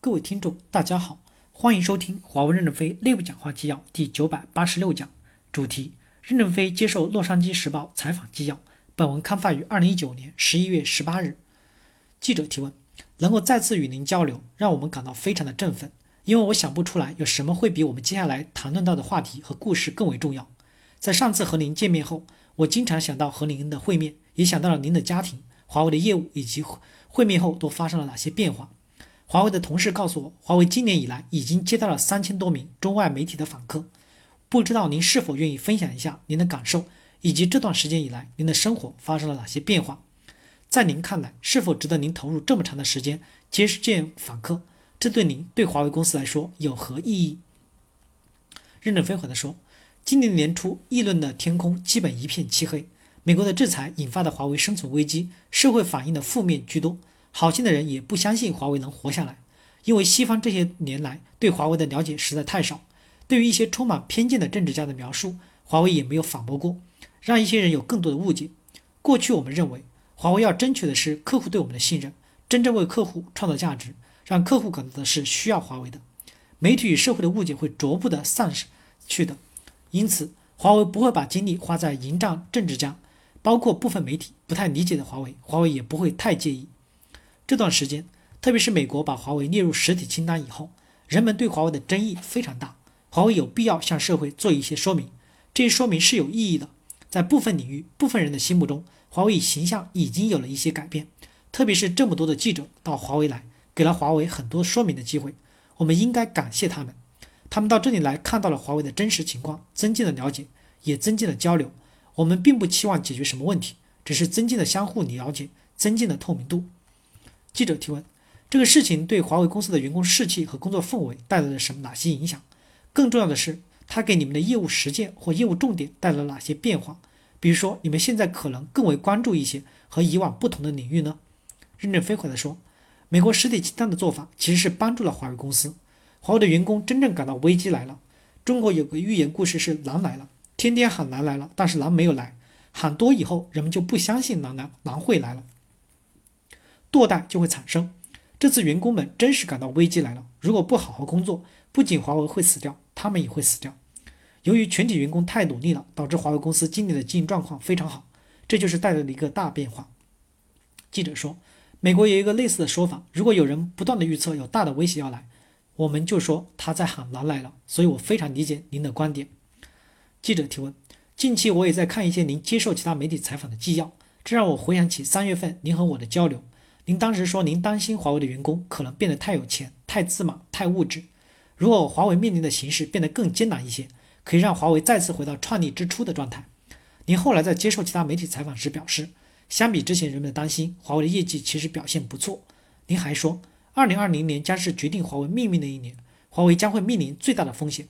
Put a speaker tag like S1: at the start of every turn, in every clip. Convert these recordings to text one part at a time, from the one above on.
S1: 各位听众，大家好，欢迎收听华为任正非内部讲话纪要第九百八十六讲，主题：任正非接受洛杉矶时报采访纪要。本文刊发于二零一九年十一月十八日。记者提问：能够再次与您交流，让我们感到非常的振奋，因为我想不出来有什么会比我们接下来谈论到的话题和故事更为重要。在上次和您见面后，我经常想到和您的会面，也想到了您的家庭、华为的业务以及会面后都发生了哪些变化。华为的同事告诉我，华为今年以来已经接到了三千多名中外媒体的访客。不知道您是否愿意分享一下您的感受，以及这段时间以来您的生活发生了哪些变化？在您看来，是否值得您投入这么长的时间接见访客？这对您对华为公司来说有何意义？任正非回答说：“今年年初，议论的天空基本一片漆黑，美国的制裁引发的华为生存危机，社会反映的负面居多。”好心的人也不相信华为能活下来，因为西方这些年来对华为的了解实在太少。对于一些充满偏见的政治家的描述，华为也没有反驳过，让一些人有更多的误解。过去我们认为，华为要争取的是客户对我们的信任，真正为客户创造价值，让客户感到的是需要华为的。媒体与社会的误解会逐步的散去的，因此华为不会把精力花在迎战政治家，包括部分媒体不太理解的华为，华为也不会太介意。这段时间，特别是美国把华为列入实体清单以后，人们对华为的争议非常大。华为有必要向社会做一些说明，这些说明是有意义的。在部分领域、部分人的心目中，华为形象已经有了一些改变。特别是这么多的记者到华为来，给了华为很多说明的机会。我们应该感谢他们。他们到这里来看到了华为的真实情况，增进了了解，也增进了交流。我们并不期望解决什么问题，只是增进了相互了解，增进了透明度。记者提问：这个事情对华为公司的员工士气和工作氛围带来了什么哪些影响？更重要的是，它给你们的业务实践或业务重点带来了哪些变化？比如说，你们现在可能更为关注一些和以往不同的领域呢？任正非回答说：“美国实体清单的做法其实是帮助了华为公司。华为的员工真正感到危机来了。中国有个寓言故事是狼来了，天天喊狼来了，但是狼没有来。喊多以后，人们就不相信狼来，狼会来了。”堕代就会产生。这次员工们真是感到危机来了。如果不好好工作，不仅华为会死掉，他们也会死掉。由于全体员工太努力了，导致华为公司今年的经营状况非常好。这就是带来了一个大变化。记者说，美国有一个类似的说法：如果有人不断的预测有大的威胁要来，我们就说他在喊狼来了。所以我非常理解您的观点。记者提问：近期我也在看一些您接受其他媒体采访的纪要，这让我回想起三月份您和我的交流。您当时说，您担心华为的员工可能变得太有钱、太自满、太物质。如果华为面临的形势变得更艰难一些，可以让华为再次回到创立之初的状态。您后来在接受其他媒体采访时表示，相比之前人们的担心，华为的业绩其实表现不错。您还说，二零二零年将是决定华为命运的一年，华为将会面临最大的风险。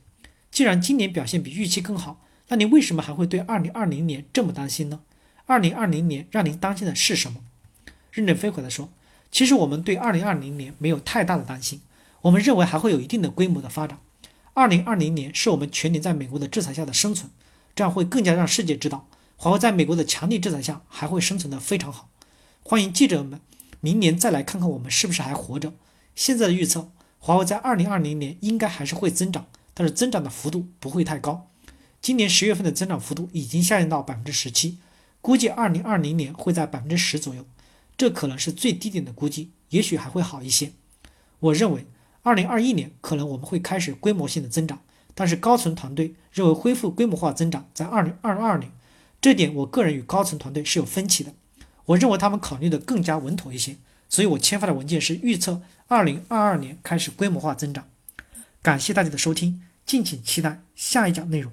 S1: 既然今年表现比预期更好，那您为什么还会对二零二零年这么担心呢？二零二零年让您担心的是什么？任正非回答说：“其实我们对2020年没有太大的担心，我们认为还会有一定的规模的发展。2020年是我们全年在美国的制裁下的生存，这样会更加让世界知道，华为在美国的强力制裁下还会生存的非常好。欢迎记者们明年再来看看我们是不是还活着。现在的预测，华为在2020年应该还是会增长，但是增长的幅度不会太高。今年十月份的增长幅度已经下降到百分之十七，估计2020年会在百分之十左右。”这可能是最低点的估计，也许还会好一些。我认为，二零二一年可能我们会开始规模性的增长，但是高层团队认为恢复规模化增长在二零二二年，这点我个人与高层团队是有分歧的。我认为他们考虑的更加稳妥一些，所以我签发的文件是预测二零二二年开始规模化增长。感谢大家的收听，敬请期待下一讲内容。